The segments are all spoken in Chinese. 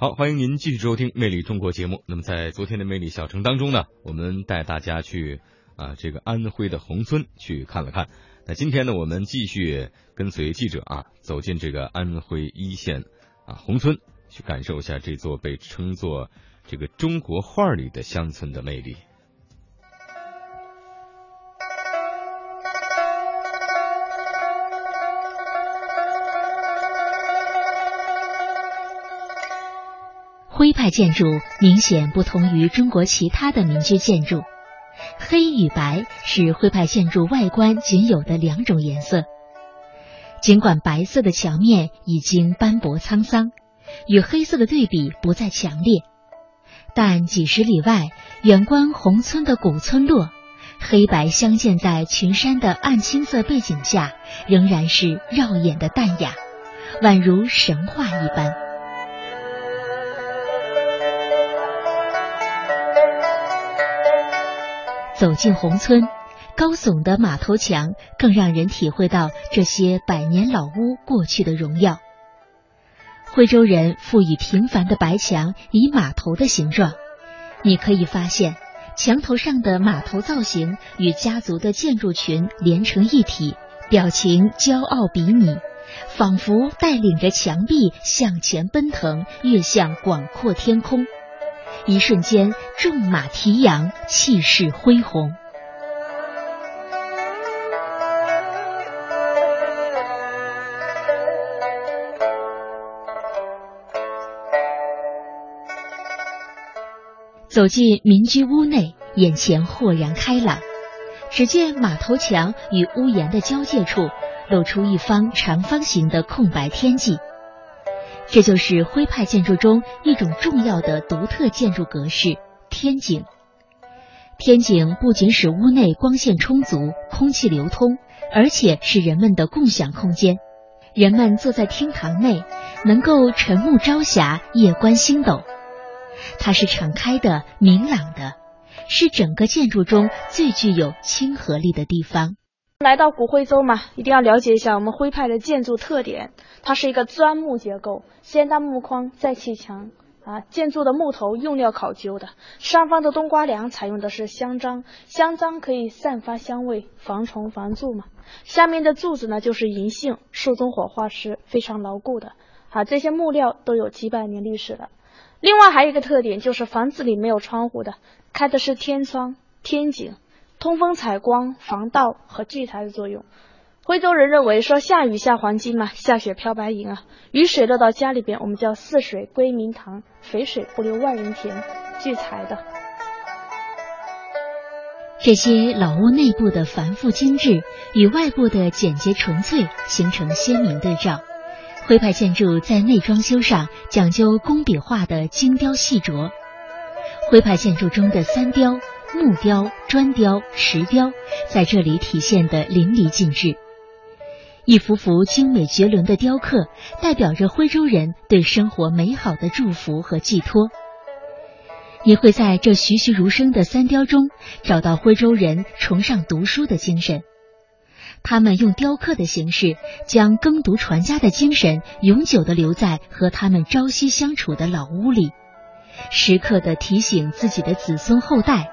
好，欢迎您继续收听《魅力中国》节目。那么，在昨天的《魅力小城》当中呢，我们带大家去啊这个安徽的宏村去看了看。那今天呢，我们继续跟随记者啊走进这个安徽一线啊宏村，去感受一下这座被称作这个中国画里的乡村的魅力。徽派建筑明显不同于中国其他的民居建筑，黑与白是徽派建筑外观仅有的两种颜色。尽管白色的墙面已经斑驳沧桑，与黑色的对比不再强烈，但几十里外远观宏村的古村落，黑白相间在群山的暗青色背景下，仍然是绕眼的淡雅，宛如神话一般。走进宏村，高耸的马头墙更让人体会到这些百年老屋过去的荣耀。徽州人赋予平凡的白墙以马头的形状，你可以发现墙头上的马头造型与家族的建筑群连成一体，表情骄傲比拟，仿佛带领着墙壁向前奔腾，跃向广阔天空。一瞬间，纵马提扬，气势恢宏。走进民居屋内，眼前豁然开朗。只见马头墙与屋檐的交界处，露出一方长方形的空白天际。这就是徽派建筑中一种重要的独特建筑格式——天井。天井不仅使屋内光线充足、空气流通，而且是人们的共享空间。人们坐在厅堂内，能够晨沐朝霞，夜观星斗。它是敞开的、明朗的，是整个建筑中最具有亲和力的地方。来到古徽州嘛，一定要了解一下我们徽派的建筑特点。它是一个砖木结构，先搭木框再砌墙。啊，建筑的木头用料考究的，上方的冬瓜梁采用的是香樟，香樟可以散发香味，防虫防蛀嘛。下面的柱子呢就是银杏，树中火化时非常牢固的。啊，这些木料都有几百年历史了。另外还有一个特点就是房子里没有窗户的，开的是天窗、天井。通风采光、防盗和聚财的作用。徽州人认为说下雨下黄金嘛，下雪飘白银啊。雨水落到家里边，我们叫四水归明堂，肥水不流外人田，聚财的。这些老屋内部的繁复精致与外部的简洁纯粹形成鲜明对照。徽派建筑在内装修上讲究工笔画的精雕细琢。徽派建筑中的三雕。木雕、砖雕、石雕在这里体现的淋漓尽致，一幅幅精美绝伦的雕刻，代表着徽州人对生活美好的祝福和寄托。你会在这栩栩如生的三雕中找到徽州人崇尚读书的精神，他们用雕刻的形式，将耕读传家的精神永久的留在和他们朝夕相处的老屋里，时刻的提醒自己的子孙后代。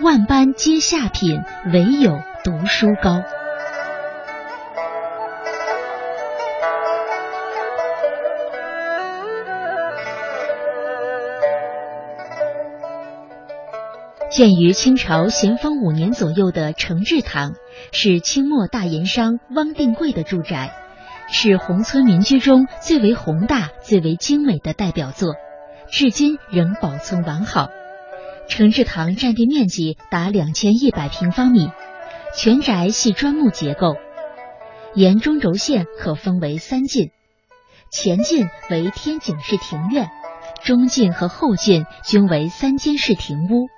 万般皆下品，唯有读书高。建于清朝咸丰五年左右的承志堂，是清末大盐商汪定贵的住宅，是宏村民居中最为宏大、最为精美的代表作，至今仍保存完好。承志堂占地面积达两千一百平方米，全宅系砖木结构，沿中轴线可分为三进，前进为天井式庭院，中进和后进均为三间式庭屋。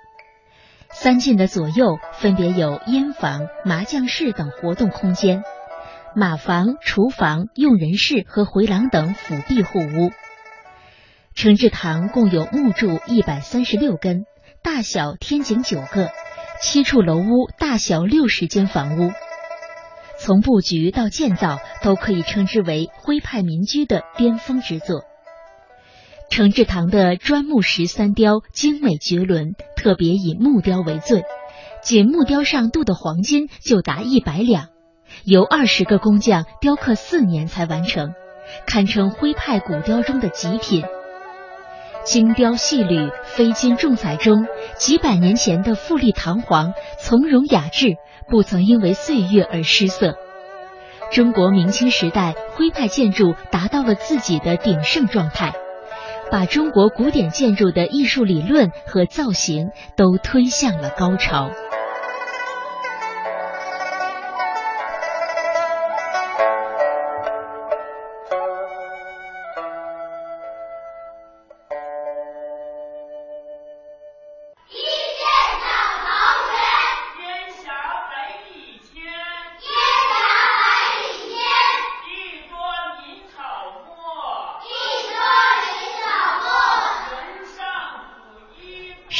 三进的左右分别有烟房、麻将室等活动空间，马房、厨房、用人室和回廊等辅壁户屋。承志堂共有木柱一百三十六根。大小天井九个，七处楼屋，大小六十间房屋。从布局到建造，都可以称之为徽派民居的巅峰之作。承志堂的砖木石三雕精美绝伦，特别以木雕为最，仅木雕上镀的黄金就达一百两，由二十个工匠雕刻四年才完成，堪称徽派古雕中的极品。精雕细缕、飞金重彩中，几百年前的富丽堂皇、从容雅致，不曾因为岁月而失色。中国明清时代徽派建筑达到了自己的鼎盛状态，把中国古典建筑的艺术理论和造型都推向了高潮。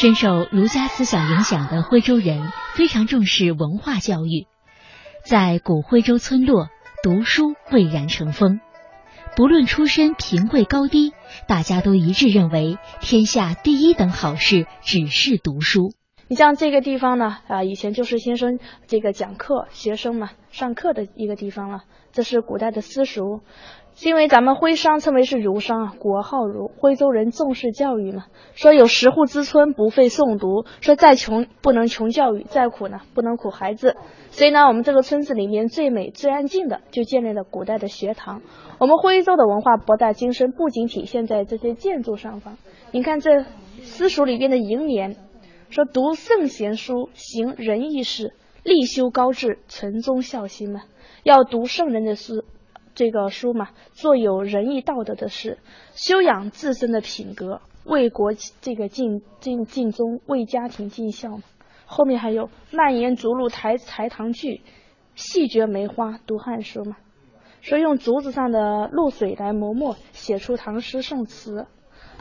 深受儒家思想影响的徽州人非常重视文化教育，在古徽州村落，读书蔚然成风。不论出身贫贵高低，大家都一致认为，天下第一等好事只是读书。你像这个地方呢，啊，以前就是先生这个讲课、学生嘛上课的一个地方了。这是古代的私塾。因为咱们徽商称为是儒商啊，国号儒，徽州人重视教育嘛。说有十户之村不废诵读，说再穷不能穷教育，再苦呢不能苦孩子。所以呢，我们这个村子里面最美最安静的，就建立了古代的学堂。我们徽州的文化博大精深，不仅体现在这些建筑上方。你看这私塾里边的楹联，说读圣贤书，行仁义事，立修高志，存忠孝心嘛。要读圣人的书。这个书嘛，做有仁义道德的事，修养自身的品格，为国这个尽尽尽忠，为家庭尽孝嘛。后面还有蔓延竹露台台堂句，细嚼梅花读汉书嘛。说用竹子上的露水来磨墨，写出唐诗宋词。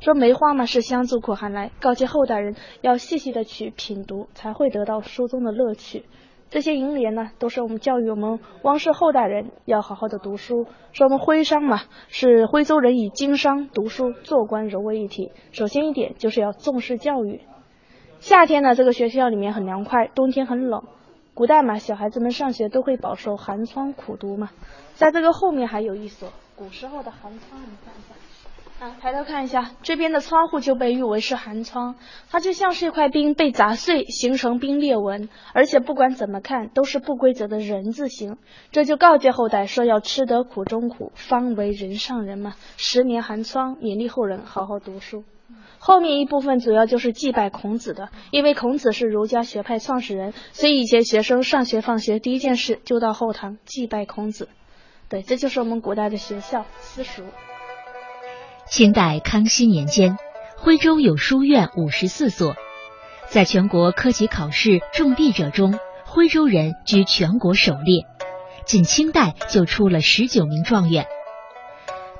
说梅花嘛是香助苦寒来，告诫后代人要细细的去品读，才会得到书中的乐趣。这些楹联呢，都是我们教育我们汪氏后代人要好好的读书。说我们徽商嘛，是徽州人以经商、读书、做官融为一体。首先一点就是要重视教育。夏天呢，这个学校里面很凉快；冬天很冷。古代嘛，小孩子们上学都会饱受寒窗苦读嘛。在这个后面还有一所古时候的寒窗，你看一下。啊，抬头看一下，这边的窗户就被誉为是寒窗，它就像是一块冰被砸碎，形成冰裂纹，而且不管怎么看都是不规则的人字形，这就告诫后代说要吃得苦中苦，方为人上人嘛。十年寒窗，勉励后人好好读书。后面一部分主要就是祭拜孔子的，因为孔子是儒家学派创始人，所以以前学生上学放学第一件事就到后堂祭拜孔子。对，这就是我们古代的学校私塾。清代康熙年间，徽州有书院五十四所，在全国科举考试中第者中，徽州人居全国首列。仅清代就出了十九名状元。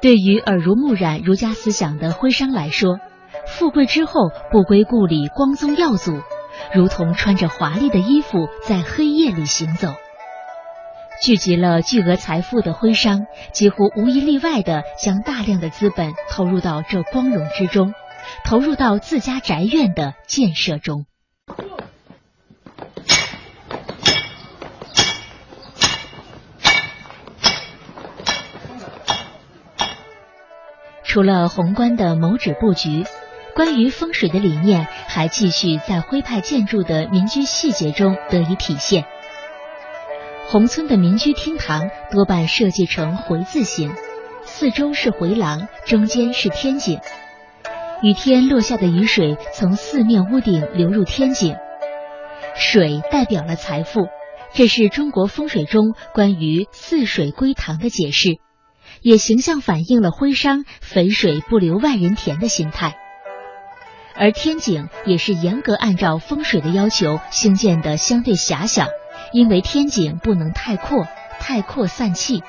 对于耳濡目染儒家思想的徽商来说，富贵之后不归故里光宗耀祖，如同穿着华丽的衣服在黑夜里行走。聚集了巨额财富的徽商，几乎无一例外的将大量的资本投入到这光荣之中，投入到自家宅院的建设中。除了宏观的谋址布局，关于风水的理念还继续在徽派建筑的民居细节中得以体现。宏村的民居厅堂多半设计成回字形，四周是回廊，中间是天井。雨天落下的雨水从四面屋顶流入天井，水代表了财富，这是中国风水中关于四水归堂的解释，也形象反映了徽商肥水不流外人田的心态。而天井也是严格按照风水的要求兴建的，相对狭小。因为天井不能太阔，太阔散气。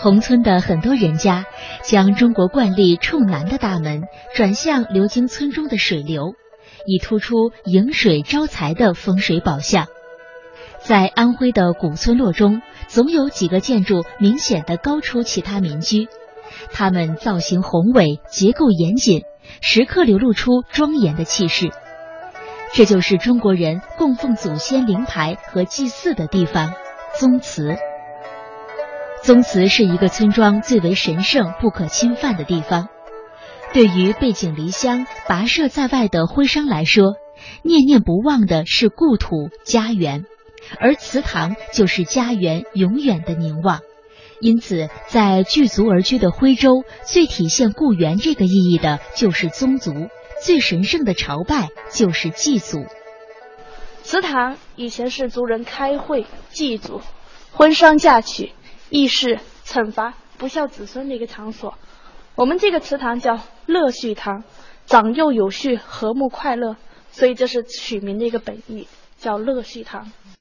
宏村的很多人家将中国惯例冲南的大门转向流经村中的水流，以突出迎水招财的风水宝相。在安徽的古村落中，总有几个建筑明显的高出其他民居，它们造型宏伟，结构严谨，时刻流露出庄严的气势。这就是中国人供奉祖先灵牌和祭祀的地方——宗祠。宗祠是一个村庄最为神圣、不可侵犯的地方。对于背井离乡、跋涉在外的徽商来说，念念不忘的是故土家园，而祠堂就是家园永远的凝望。因此，在聚族而居的徽州，最体现故园这个意义的就是宗族。最神圣的朝拜就是祭祖。祠堂以前是族人开会祭祖、婚丧嫁娶、议事、惩罚不孝子孙的一个场所。我们这个祠堂叫乐序堂，长幼有序，和睦快乐，所以这是取名的一个本意，叫乐序堂。